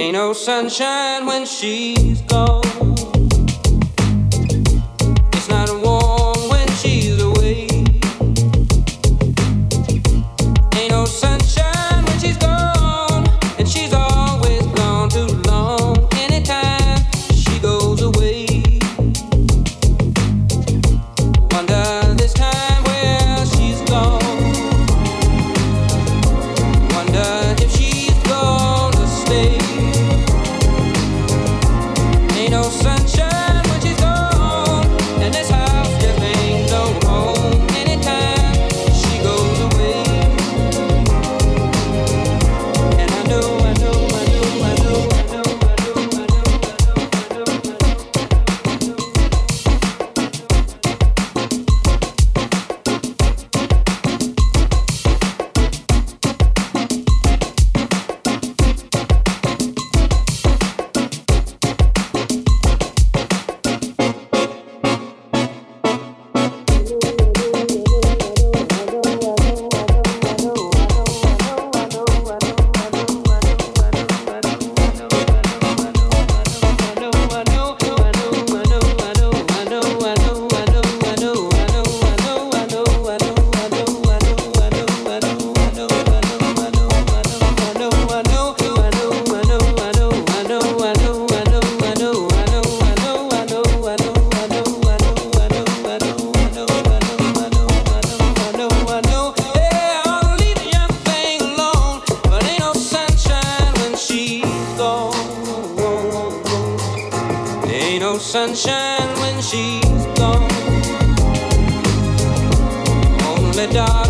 Ain't no sunshine when she's gone. the dark.